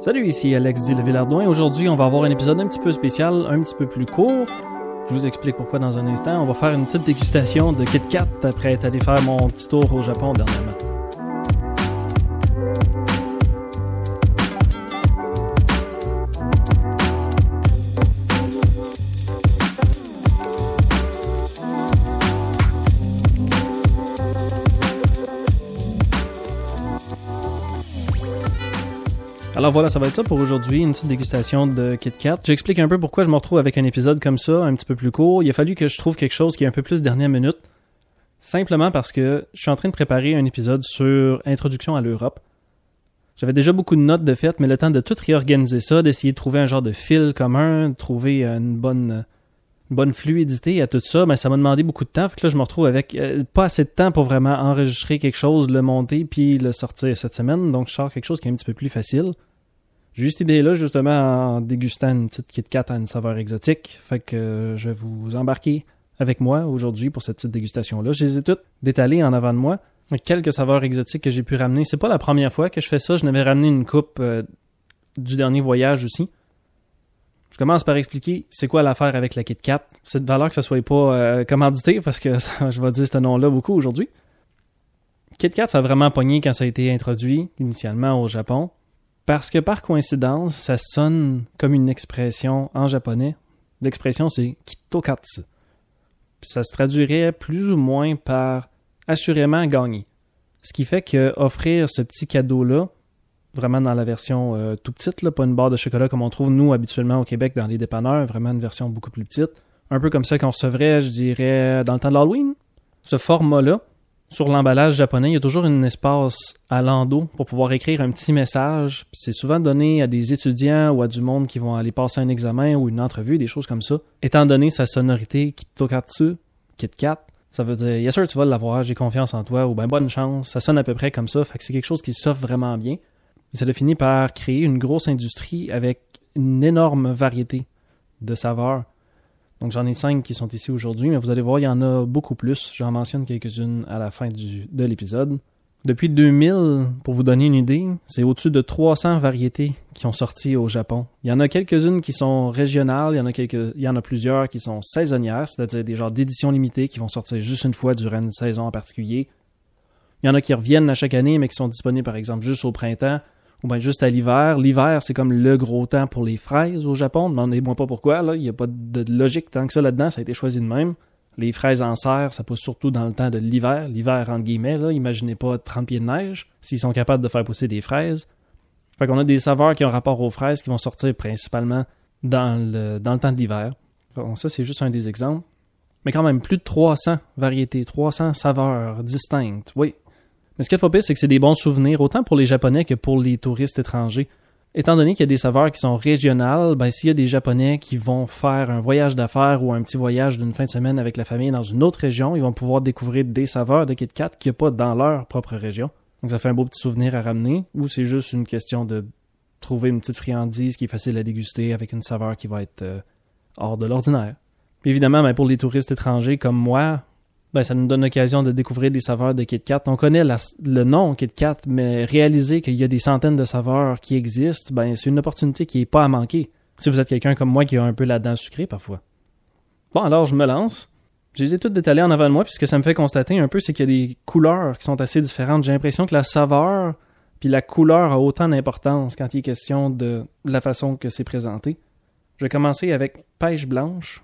Salut, ici Alex le Villardouin. Aujourd'hui, on va avoir un épisode un petit peu spécial, un petit peu plus court. Je vous explique pourquoi dans un instant. On va faire une petite dégustation de Kit Kat après être allé faire mon petit tour au Japon dernièrement. Voilà, ça va être ça pour aujourd'hui, une petite dégustation de Kit Kat. J'explique un peu pourquoi je me retrouve avec un épisode comme ça, un petit peu plus court. Il a fallu que je trouve quelque chose qui est un peu plus dernière minute. Simplement parce que je suis en train de préparer un épisode sur Introduction à l'Europe. J'avais déjà beaucoup de notes de fait, mais le temps de tout réorganiser ça, d'essayer de trouver un genre de fil commun, de trouver une bonne, une bonne fluidité à tout ça, ben ça m'a demandé beaucoup de temps. Fait que là, je me retrouve avec euh, pas assez de temps pour vraiment enregistrer quelque chose, le monter puis le sortir cette semaine. Donc, je sors quelque chose qui est un petit peu plus facile. J'ai eu cette idée-là justement en dégustant une petite Kit Kat à une saveur exotique. Fait que euh, je vais vous embarquer avec moi aujourd'hui pour cette petite dégustation-là. Je les ai toutes détalées en avant de moi. Quelques saveurs exotiques que j'ai pu ramener. C'est pas la première fois que je fais ça. Je n'avais ramené une coupe euh, du dernier voyage aussi. Je commence par expliquer c'est quoi l'affaire avec la Kit Kat. C'est de valeur que ça soit pas euh, commandité parce que je vais dire ce nom-là beaucoup aujourd'hui. Kit Kat, ça a vraiment pogné quand ça a été introduit initialement au Japon. Parce que par coïncidence, ça sonne comme une expression en japonais. L'expression c'est kitokatsu. ça se traduirait plus ou moins par assurément gagner. Ce qui fait que offrir ce petit cadeau-là, vraiment dans la version euh, tout petite, pas une barre de chocolat comme on trouve nous habituellement au Québec dans les dépanneurs, vraiment une version beaucoup plus petite, un peu comme ça qu'on recevrait, je dirais, dans le temps de l'Halloween. Ce format-là, sur l'emballage japonais, il y a toujours un espace à l'endos pour pouvoir écrire un petit message. C'est souvent donné à des étudiants ou à du monde qui vont aller passer un examen ou une entrevue, des choses comme ça. Étant donné sa sonorité Kitokatsu, KitKat, ça veut dire Yes tu vas l'avoir, j'ai confiance en toi, ou ben bonne chance. Ça sonne à peu près comme ça, fait que c'est quelque chose qui s'offre vraiment bien. ça a fini par créer une grosse industrie avec une énorme variété de saveurs. Donc j'en ai cinq qui sont ici aujourd'hui, mais vous allez voir, il y en a beaucoup plus. J'en mentionne quelques-unes à la fin de l'épisode. Depuis 2000, pour vous donner une idée, c'est au-dessus de 300 variétés qui ont sorti au Japon. Il y en a quelques-unes qui sont régionales, il y en a il y en a plusieurs qui sont saisonnières, c'est-à-dire des genres d'éditions limitées qui vont sortir juste une fois durant une saison en particulier. Il y en a qui reviennent à chaque année, mais qui sont disponibles par exemple juste au printemps ou bien juste à l'hiver. L'hiver, c'est comme le gros temps pour les fraises au Japon. Demandez-moi pas pourquoi. Il n'y a pas de logique tant que ça là-dedans. Ça a été choisi de même. Les fraises en serre, ça pousse surtout dans le temps de l'hiver. L'hiver, entre guillemets. Imaginez pas 30 pieds de neige s'ils sont capables de faire pousser des fraises. Fait qu'on a des saveurs qui ont rapport aux fraises qui vont sortir principalement dans le, dans le temps de l'hiver. ça, c'est juste un des exemples. Mais quand même, plus de 300 variétés, 300 saveurs distinctes. Oui, mais ce qui est pas c'est que c'est des bons souvenirs, autant pour les Japonais que pour les touristes étrangers. Étant donné qu'il y a des saveurs qui sont régionales, ben, s'il y a des Japonais qui vont faire un voyage d'affaires ou un petit voyage d'une fin de semaine avec la famille dans une autre région, ils vont pouvoir découvrir des saveurs de Kit Kat qu'il n'y a pas dans leur propre région. Donc ça fait un beau petit souvenir à ramener, ou c'est juste une question de trouver une petite friandise qui est facile à déguster avec une saveur qui va être euh, hors de l'ordinaire. Évidemment, ben, pour les touristes étrangers comme moi, ben, ça nous donne l'occasion de découvrir des saveurs de Kit Kat. On connaît le nom Kit Kat, mais réaliser qu'il y a des centaines de saveurs qui existent, ben, c'est une opportunité qui n'est pas à manquer. Si vous êtes quelqu'un comme moi qui a un peu la dent sucrée parfois. Bon, alors je me lance. Je les ai toutes détalées en avant de moi, puisque ça me fait constater un peu, c'est qu'il y a des couleurs qui sont assez différentes. J'ai l'impression que la saveur puis la couleur a autant d'importance quand il est question de la façon que c'est présenté. Je vais commencer avec pêche blanche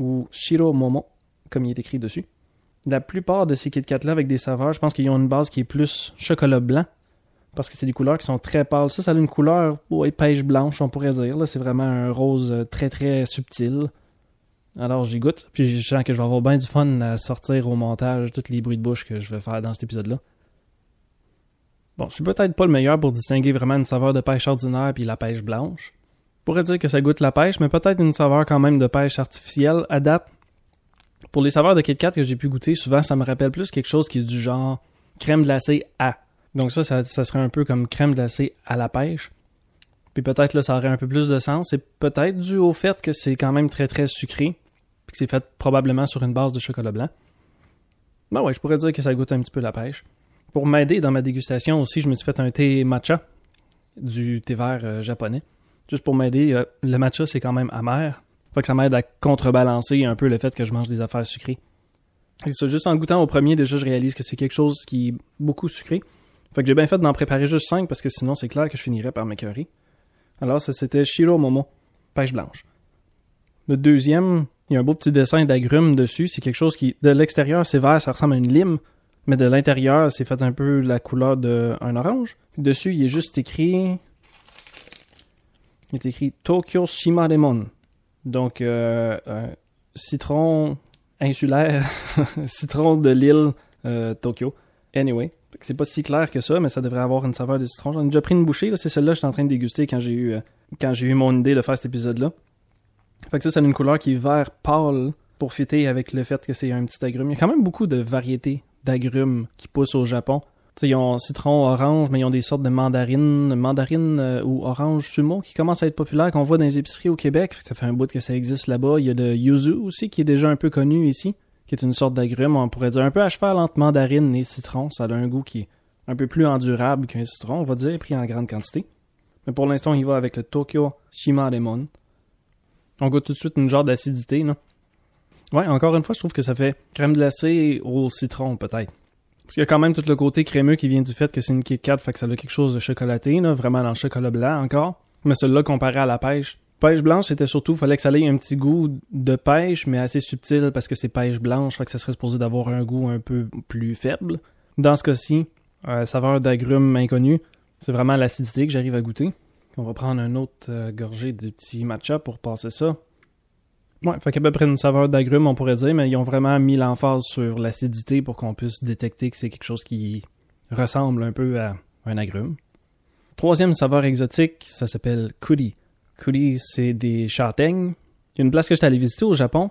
ou shiro momo, comme il est écrit dessus la plupart de ces Kit Kat-là avec des saveurs, je pense qu'ils ont une base qui est plus chocolat blanc. Parce que c'est des couleurs qui sont très pâles. Ça, ça a une couleur ouais, pêche blanche, on pourrait dire. Là, c'est vraiment un rose euh, très très subtil. Alors j'y goûte. Puis je sens que je vais avoir bien du fun à sortir au montage tous les bruits de bouche que je vais faire dans cet épisode-là. Bon, je suis peut-être pas le meilleur pour distinguer vraiment une saveur de pêche ordinaire puis la pêche blanche. Je pourrais dire que ça goûte la pêche, mais peut-être une saveur quand même de pêche artificielle. À date, pour les saveurs de Kit Kat que j'ai pu goûter, souvent ça me rappelle plus quelque chose qui est du genre crème glacée à. Donc ça, ça, serait un peu comme crème glacée à la pêche. Puis peut-être là, ça aurait un peu plus de sens. C'est peut-être dû au fait que c'est quand même très très sucré. Puis que c'est fait probablement sur une base de chocolat blanc. Ben ouais, je pourrais dire que ça goûte un petit peu la pêche. Pour m'aider dans ma dégustation aussi, je me suis fait un thé matcha. du thé vert euh, japonais. Juste pour m'aider, euh, le matcha c'est quand même amer. Fait que ça m'aide à contrebalancer un peu le fait que je mange des affaires sucrées. Et ça, juste en goûtant au premier, déjà je réalise que c'est quelque chose qui est beaucoup sucré. Fait que j'ai bien fait d'en préparer juste 5 parce que sinon c'est clair que je finirais par m'écœurer. Alors ça c'était Shiro Momo, pêche blanche. Le deuxième, il y a un beau petit dessin d'agrumes dessus. C'est quelque chose qui, de l'extérieur, c'est vert, ça ressemble à une lime. Mais de l'intérieur, c'est fait un peu la couleur d'un orange. Dessus, il est juste écrit. Il est écrit Tokyo Shima Lemon. Donc, euh, citron insulaire, citron de l'île euh, Tokyo. Anyway, c'est pas si clair que ça, mais ça devrait avoir une saveur de citron. J'en ai déjà pris une bouchée, c'est celle-là que j'étais en train de déguster quand j'ai eu, euh, quand j'ai eu mon idée de faire cet épisode-là. Fait que ça, a une couleur qui est vert pâle pour fitter avec le fait que c'est un petit agrume. Il y a quand même beaucoup de variétés d'agrumes qui poussent au Japon. T'sais, ils ont citron, orange, mais ils ont des sortes de mandarines, mandarines euh, ou orange sumo qui commencent à être populaires, qu'on voit dans les épiceries au Québec. Ça fait un bout que ça existe là-bas. Il y a de yuzu aussi, qui est déjà un peu connu ici, qui est une sorte d'agrume, on pourrait dire un peu à cheval entre mandarine et citron. Ça a un goût qui est un peu plus endurable qu'un citron, on va dire, pris en grande quantité. Mais pour l'instant, il va avec le Tokyo Shima Lemon. On goûte tout de suite une genre d'acidité, non? Ouais, encore une fois, je trouve que ça fait crème glacée au citron, peut-être. Parce qu'il y a quand même tout le côté crémeux qui vient du fait que c'est une Kit Kat, fait que ça a quelque chose de chocolaté, là, vraiment dans le chocolat blanc encore. Mais celui-là, comparé à la pêche, pêche blanche, c'était surtout, fallait que ça ait un petit goût de pêche, mais assez subtil parce que c'est pêche blanche, fait que ça serait supposé d'avoir un goût un peu plus faible. Dans ce cas-ci, euh, saveur d'agrumes inconnu, c'est vraiment l'acidité que j'arrive à goûter. On va prendre un autre euh, gorgée de petits matcha pour passer ça. Ouais, fait qu'à peu près une saveur d'agrumes, on pourrait dire, mais ils ont vraiment mis l'emphase sur l'acidité pour qu'on puisse détecter que c'est quelque chose qui ressemble un peu à un agrume. Troisième saveur exotique, ça s'appelle kuri. Kuri, c'est des châtaignes. Il y a une place que j'étais allé visiter au Japon.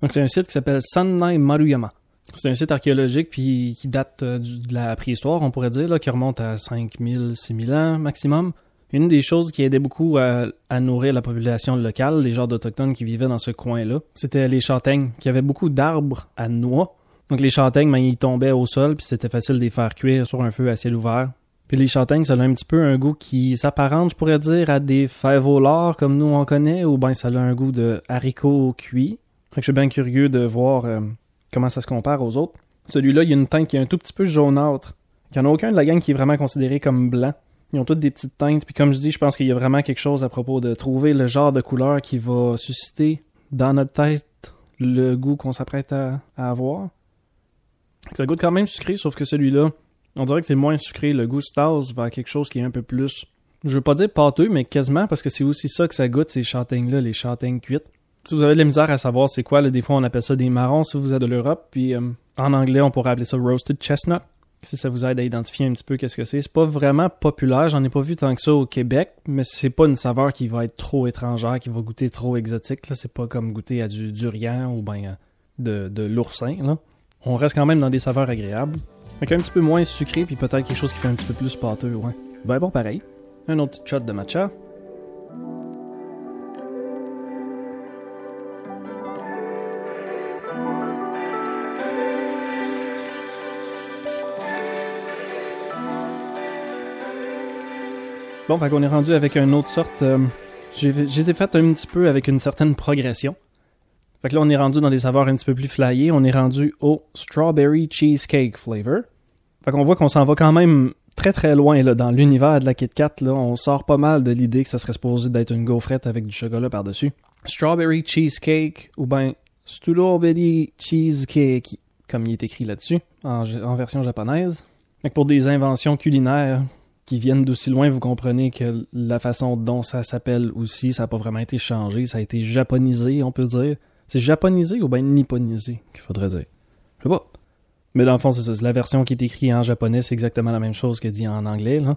Donc c'est un site qui s'appelle Sannai Maruyama. C'est un site archéologique puis qui date euh, de la préhistoire, on pourrait dire, là, qui remonte à 5000, 6000 ans maximum. Une des choses qui aidait beaucoup à, nourrir la population locale, les genres d'autochtones qui vivaient dans ce coin-là, c'était les châtaignes, qui avaient beaucoup d'arbres à noix. Donc les châtaignes, ben, ils tombaient au sol, puis c'était facile de les faire cuire sur un feu à ciel ouvert. Puis les châtaignes, ça a un petit peu un goût qui s'apparente, je pourrais dire, à des fèves au comme nous on connaît, ou ben ça a un goût de haricots cuits. Fait que je suis bien curieux de voir euh, comment ça se compare aux autres. Celui-là, il y a une teinte qui est un tout petit peu jaunâtre. Il n'y en a aucun de la gang qui est vraiment considéré comme blanc. Ils ont toutes des petites teintes. Puis comme je dis, je pense qu'il y a vraiment quelque chose à propos de trouver le genre de couleur qui va susciter dans notre tête le goût qu'on s'apprête à, avoir. Ça goûte quand même sucré, sauf que celui-là, on dirait que c'est moins sucré. Le goût Stars va quelque chose qui est un peu plus, je veux pas dire pâteux, mais quasiment parce que c'est aussi ça que ça goûte, ces châtaignes-là, les châtaignes cuites. Si vous avez de la misère à savoir c'est quoi, là, des fois on appelle ça des marrons si vous êtes de l'Europe, puis euh, en anglais on pourrait appeler ça roasted chestnut si ça vous aide à identifier un petit peu qu'est-ce que c'est. C'est pas vraiment populaire, j'en ai pas vu tant que ça au Québec, mais c'est pas une saveur qui va être trop étrangère, qui va goûter trop exotique. Là, c'est pas comme goûter à du durian ou ben de, l'oursin. Là. On reste quand même dans des saveurs agréables. Avec un petit peu moins sucré, puis peut-être quelque chose qui fait un petit peu plus pâteux, ouais. Ben bon, pareil. Un autre petit shot de matcha. Bon, fait qu'on est rendu avec une autre sorte. Euh, j'ai fait un petit peu avec une certaine progression. Fait que là, on est rendu dans des saveurs un petit peu plus flyées. On est rendu au strawberry cheesecake flavor. Fait qu'on voit qu'on s'en va quand même très très loin là, dans l'univers de la Kit Kat. On sort pas mal de l'idée que ça serait supposé d'être une gaufrette avec du chocolat par-dessus. Strawberry cheesecake ou ben strawberry cheesecake, comme il est écrit là-dessus, en, en version japonaise. Fait que pour des inventions culinaires, qui viennent d'aussi loin, vous comprenez que la façon dont ça s'appelle aussi, ça n'a pas vraiment été changé, ça a été japonisé, on peut dire. C'est japonisé ou bien nipponisé qu'il faudrait dire? Je sais pas. Mais dans le fond, c'est ça. La version qui est écrite en japonais, c'est exactement la même chose que dit en anglais. Là.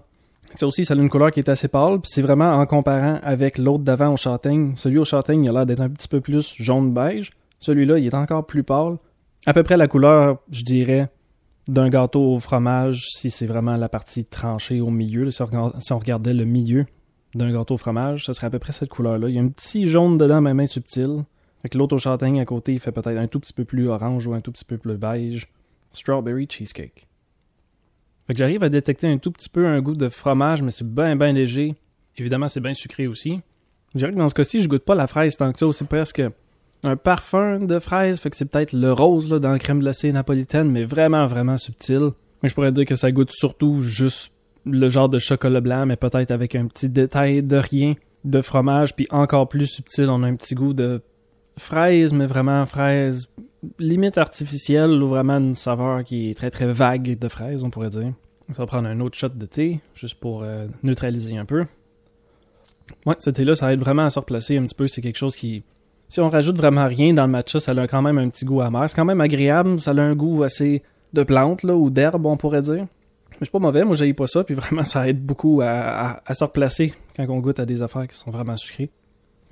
Ça aussi, ça a une couleur qui est assez pâle. Puis c'est vraiment en comparant avec l'autre d'avant au châtaigne. Celui au châtaigne, il a l'air d'être un petit peu plus jaune-beige. Celui-là, il est encore plus pâle. À peu près la couleur, je dirais, d'un gâteau au fromage, si c'est vraiment la partie tranchée au milieu, si, on, regardait le milieu d'un gâteau au fromage, ce serait à peu près cette couleur-là. Il y a un petit jaune dedans, mais main subtil. Avec l'autre au châtaigne à côté, il fait peut-être un tout petit peu plus orange ou un tout petit peu plus beige. Strawberry cheesecake. Fait que j'arrive à détecter un tout petit peu un goût de fromage, mais c'est bien, bien léger. Évidemment, c'est bien sucré aussi. Je dirais que dans ce cas-ci, je goûte pas la fraise tant que ça. C'est presque un parfum de fraise. Fait que c'est peut-être le rose là, dans la crème glacée napolitaine, mais vraiment, vraiment subtil. Mais je pourrais dire que ça goûte surtout juste le genre de chocolat blanc, mais peut-être avec un petit détail de rien de fromage, puis encore plus subtil, on a un petit goût de fraise, mais vraiment fraise limite artificielle ou vraiment une saveur qui est très très vague de fraise, on pourrait dire. Ça va prendre un autre shot de thé, juste pour euh, neutraliser un peu. Ouais, ce thé-là, ça aide vraiment à se replacer un petit peu. C'est quelque chose qui. Si on rajoute vraiment rien dans le matcha, ça a quand même un petit goût amer. C'est quand même agréable, ça a un goût assez de plante, là, ou d'herbe, on pourrait dire. Mais c'est pas mauvais, moi j'aille pas ça, puis vraiment ça aide beaucoup à, se replacer quand on goûte à des affaires qui sont vraiment sucrées.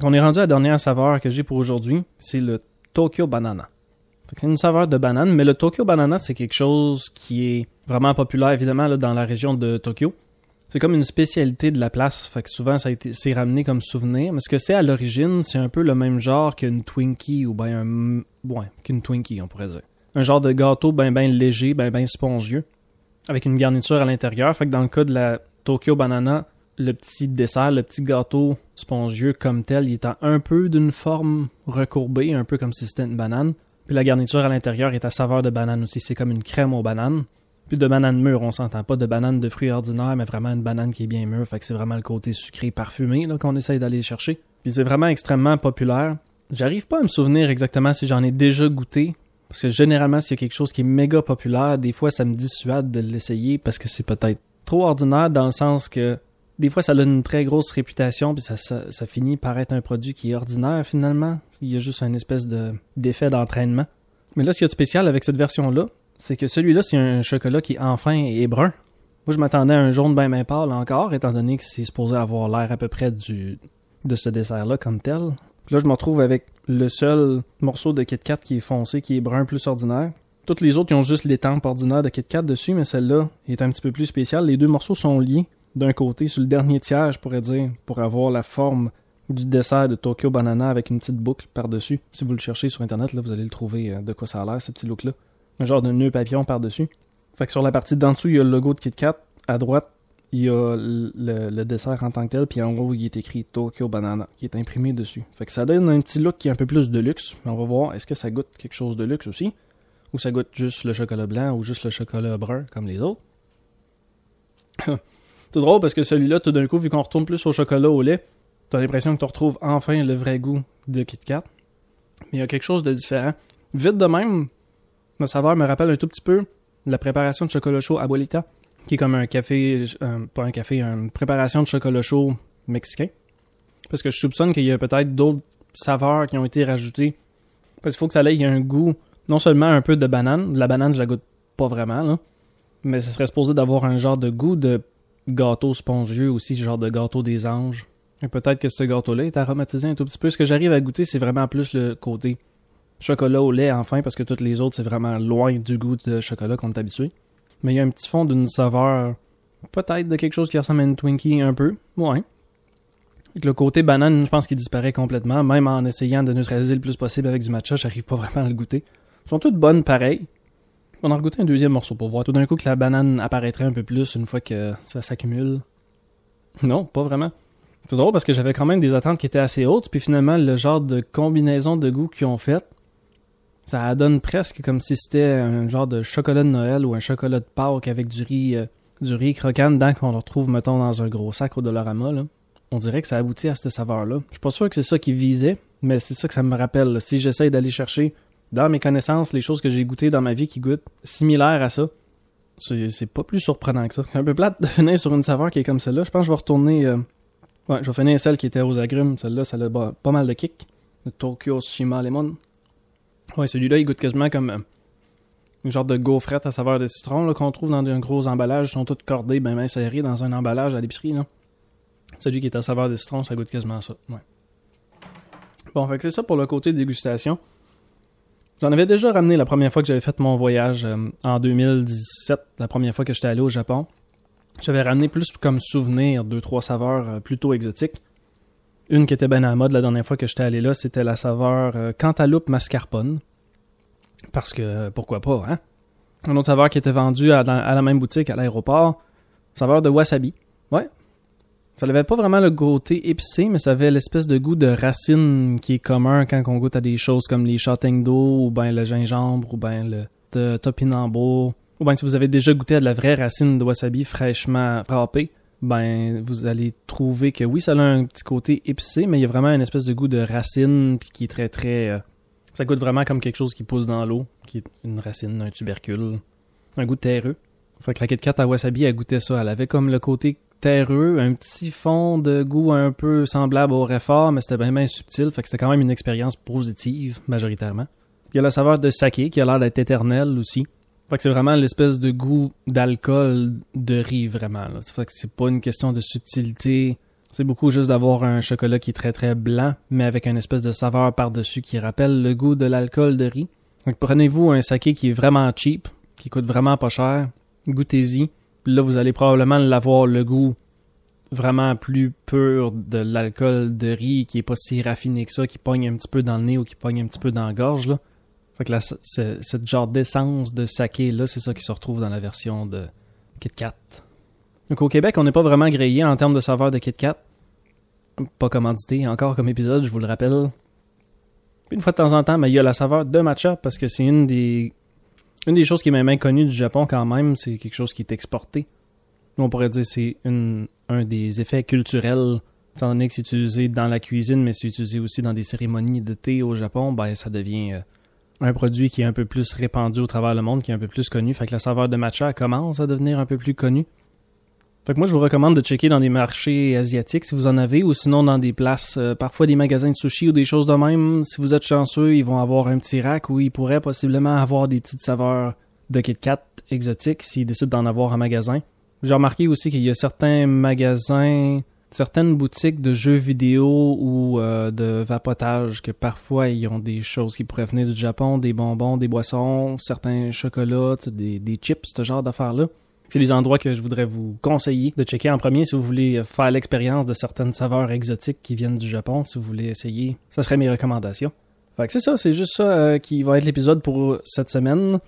On est rendu à la dernière saveur que j'ai pour aujourd'hui, c'est le Tokyo Banana. C'est une saveur de banane, mais le Tokyo Banana, c'est quelque chose qui est vraiment populaire, évidemment, dans la région de Tokyo. C'est comme une spécialité de la place, fait que souvent ça a été c'est ramené comme souvenir. Mais ce que c'est à l'origine, c'est un peu le même genre qu'une Twinkie ou bien un ouais, qu'une Twinkie, on pourrait dire. Un genre de gâteau ben ben léger, ben ben spongieux avec une garniture à l'intérieur. Fait que dans le cas de la Tokyo Banana, le petit dessert, le petit gâteau spongieux comme tel, il est un peu d'une forme recourbée, un peu comme si c'était une banane. Puis la garniture à l'intérieur est à saveur de banane aussi. C'est comme une crème aux bananes. Puis de banane mûre, on s'entend pas de banane de fruits ordinaires, mais vraiment une banane qui est bien mûre. Fait que c'est vraiment le côté sucré parfumé là, qu'on essaye d'aller chercher. Puis c'est vraiment extrêmement populaire. J'arrive pas à me souvenir exactement si j'en ai déjà goûté, parce que généralement, s'il y a quelque chose qui est méga populaire, des fois, ça me dissuade de l'essayer parce que c'est peut-être trop ordinaire dans le sens que des fois, ça a une très grosse réputation, puis ça, ça, finit par être un produit qui est ordinaire finalement. Il y a juste une espèce de d'effet d'entraînement. Mais là, ce qu'il y a de spécial avec cette version-là, c'est que celui-là, c'est un chocolat qui enfin est brun. Moi, je m'attendais à un jaune bien bien pâle encore, étant donné que c'est supposé avoir l'air à peu près du de ce dessert-là comme tel. Là, je me retrouve avec le seul morceau de Kit Kat qui est foncé, qui est brun plus ordinaire. Toutes les autres, ils ont juste l'étampe ordinaire de Kit Kat dessus, mais celle-là est un petit peu plus spéciale. Les deux morceaux sont liés d'un côté sur le dernier tiers, je pourrais dire, pour avoir la forme du dessert de Tokyo Banana avec une petite boucle par-dessus. Si vous le cherchez sur Internet, là, vous allez le trouver euh, de quoi ça a l'air, ce petit look-là. Un genre de nœud papillon par-dessus. Fait que sur la partie d'en dessous, il y a le logo de Kit Kat. À droite, il y a le, dessert en tant que tel, puis en haut, il est écrit Tokyo Banana, qui est imprimé dessus. Fait que ça donne un petit look qui est un peu plus de luxe, mais on va voir, est-ce que ça goûte quelque chose de luxe aussi, ou ça goûte juste le chocolat blanc, ou juste le chocolat brun, comme les autres? C'est drôle parce que celui-là, tout d'un coup, vu qu'on retourne plus au chocolat au lait, t'as l'impression que tu retrouves enfin le vrai goût de Kit Kat. Mais il y a quelque chose de différent. Vite de même, ma saveur me rappelle un tout petit peu la préparation de chocolat chaud Abuelita qui est comme un café, euh, pas un café, une préparation de chocolat chaud mexicain. Parce que je soupçonne qu'il y a peut-être d'autres saveurs qui ont été rajoutées. Parce qu'il faut que ça ait un goût, non seulement un peu de banane, la banane je la goûte pas vraiment, mais ça serait supposé d'avoir un genre de goût de gâteau spongieux aussi, genre de gâteau des anges. Et peut-être que ce gâteau-là est aromatisé un tout petit peu. Ce que j'arrive à goûter, c'est vraiment plus le côté chocolat au lait, enfin, parce que toutes les autres, c'est vraiment loin du goût de chocolat qu'on est habitué mais il y a un petit fond d'une saveur, peut-être de quelque chose qui ressemble à une Twinkie un peu. Ouais. le côté banane, je pense qu'il disparaît complètement, même en essayant de neutraliser le plus possible avec du matcha, j'arrive pas vraiment à le goûter. Elles sont toutes bonnes pareilles. On en goûté un deuxième morceau pour voir tout d'un coup que la banane apparaîtrait un peu plus une fois que ça s'accumule. Non, pas vraiment. C'est drôle parce que j'avais quand même des attentes qui étaient assez hautes, puis finalement, le genre de combinaison de goûts qu'ils ont fait, ça donne presque comme si c'était un genre de chocolat de Noël ou un chocolat de Pâques avec du riz, euh, du riz croquant dedans qu'on retrouve, mettons, dans un gros sac au Dollarama. Là. On dirait que ça aboutit à cette saveur-là. Je suis pas sûr que c'est ça qui visait, mais c'est ça que ça me rappelle. Si j'essaye d'aller chercher dans mes connaissances les choses que j'ai goûtées dans ma vie qui goûtent similaires à ça, c'est pas plus surprenant que ça. C'est un peu plate de finir sur une saveur qui est comme celle-là. Je pense que je vais retourner... Euh, ouais, je vais finir celle qui était aux agrumes. Celle-là, ça a pas mal de kick. Le Tokyo Shima Lemon. Ouais, celui-là, il goûte quasiment comme euh, une genre de gaufrette à saveur de citron qu'on trouve dans un gros emballage. Ils sont toutes cordées, ben, ben serrées dans un emballage à l'épicerie. Celui qui est à saveur de citron, ça goûte quasiment ça. Ouais. Bon, fait que c'est ça pour le côté dégustation. J'en avais déjà ramené la première fois que j'avais fait mon voyage euh, en 2017, la première fois que j'étais allé au Japon. J'avais ramené plus comme souvenir deux trois saveurs euh, plutôt exotiques. Une qui était bien à la mode la dernière fois que j'étais allé là, c'était la saveur euh, cantaloupe mascarpone. Parce que, pourquoi pas, hein? Un autre saveur qui était vendu à, la même boutique à l'aéroport, saveur de wasabi. Ouais. Ça n'avait pas vraiment le côté épicé, mais ça avait l'espèce de goût de racine qui est commun quand on goûte à des choses comme les châtaignes d'eau, ou ben le gingembre, ou ben le topinambour, ou ben si vous avez déjà goûté à de la vraie racine de wasabi fraîchement frappée, ben vous allez trouver que oui, ça a un petit côté épicé, mais il y a vraiment une espèce de goût de racine puis qui est très très euh, ça goûte vraiment comme quelque chose qui pousse dans l'eau, qui est une racine, un tubercule, un goût terreux. Fait que la Kit Kat à wasabi, elle goûtait ça, elle avait comme le côté terreux, un petit fond de goût un peu semblable au réfort, mais c'était bien, subtil, fait que c'était quand même une expérience positive majoritairement. Il y a la saveur de saké qui a l'air d'être éternelle aussi. Fait que c'est vraiment l'espèce de goût d'alcool de riz, vraiment. Fait que c'est pas une question de subtilité. C'est beaucoup juste d'avoir un chocolat qui est très très blanc, mais avec une espèce de saveur par-dessus qui rappelle le goût de l'alcool de riz. Donc prenez-vous un saké qui est vraiment cheap, qui coûte vraiment pas cher, goûtez-y. Là, vous allez probablement l'avoir le goût vraiment plus pur de l'alcool de riz qui est pas si raffiné que ça, qui pogne un petit peu dans le nez ou qui pogne un petit peu dans la gorge. Là. Fait que la, cette genre d'essence de saké là, c'est ça qui se retrouve dans la version de Kit Kat. Donc au Québec, on n'est pas vraiment grillé en termes de saveur de Kit Kat. Pas commandité, encore comme épisode, je vous le rappelle. une fois de temps en temps, mais il y a la saveur de matcha parce que c'est une des une des choses qui est même inconnue du Japon quand même, c'est quelque chose qui est exporté. On pourrait dire c'est un des effets culturels étant donné que c'est utilisé dans la cuisine, mais c'est utilisé aussi dans des cérémonies de thé au Japon, ben ça devient euh, un produit qui est un peu plus répandu au travers le monde, qui est un peu plus connu. Fait que la saveur de matcha commence à devenir un peu plus connue. Fait que moi, je vous recommande de checker dans des marchés asiatiques si vous en avez, ou sinon dans des places, euh, parfois des magasins de sushi ou des choses de même. Si vous êtes chanceux, ils vont avoir un petit rack où ils pourraient possiblement avoir des petites saveurs de Kit Kat exotiques s'ils décident d'en avoir en magasin. J'ai remarqué aussi qu'il y a certains magasins certaines boutiques de jeux vidéo ou euh, de vapotage que parfois ils ont des choses qui pourraient venir du Japon, des bonbons, des boissons, certains chocolats, des, chips, ce genre d'affaires-là. C'est les endroits que je voudrais vous conseiller de checker en premier si vous voulez faire l'expérience de certaines saveurs exotiques qui viennent du Japon, si vous voulez essayer. Ça serait mes recommandations. Fait que c'est ça, c'est juste ça euh, qui va être l'épisode pour cette semaine.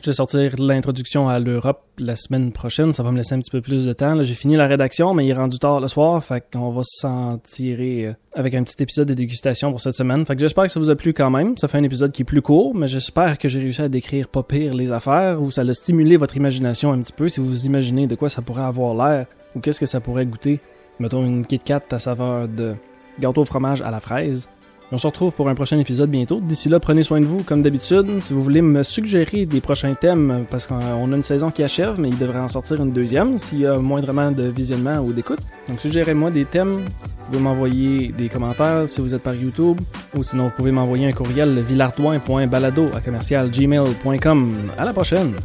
Je vais sortir l'introduction à l'Europe la semaine prochaine. Ça va me laisser un petit peu plus de temps. J'ai fini la rédaction, mais il est rendu tard le soir. Fait qu'on va s'en tirer euh, avec un petit épisode de dégustation pour cette semaine. Fait que j'espère que ça vous a plu quand même. Ça fait un épisode qui est plus court, mais j'espère que j'ai réussi à décrire pas pire les affaires ou ça a stimulé votre imagination un petit peu si vous imaginez de quoi ça pourrait avoir l'air ou qu'est-ce que ça pourrait goûter. Mettons une Kit Kat à saveur de gâteau au fromage à la fraise. On se retrouve pour un prochain épisode bientôt. D'ici là, prenez soin de vous comme d'habitude. Si vous voulez me suggérer des prochains thèmes, parce qu'on a une saison qui achève, mais il devrait en sortir une deuxième s'il y a moindrement de visionnement ou d'écoute. Donc suggérez-moi des thèmes. Vous pouvez m'envoyer des commentaires si vous êtes par YouTube, ou sinon vous pouvez m'envoyer un courriel villardoin.balado à commercial À la prochaine!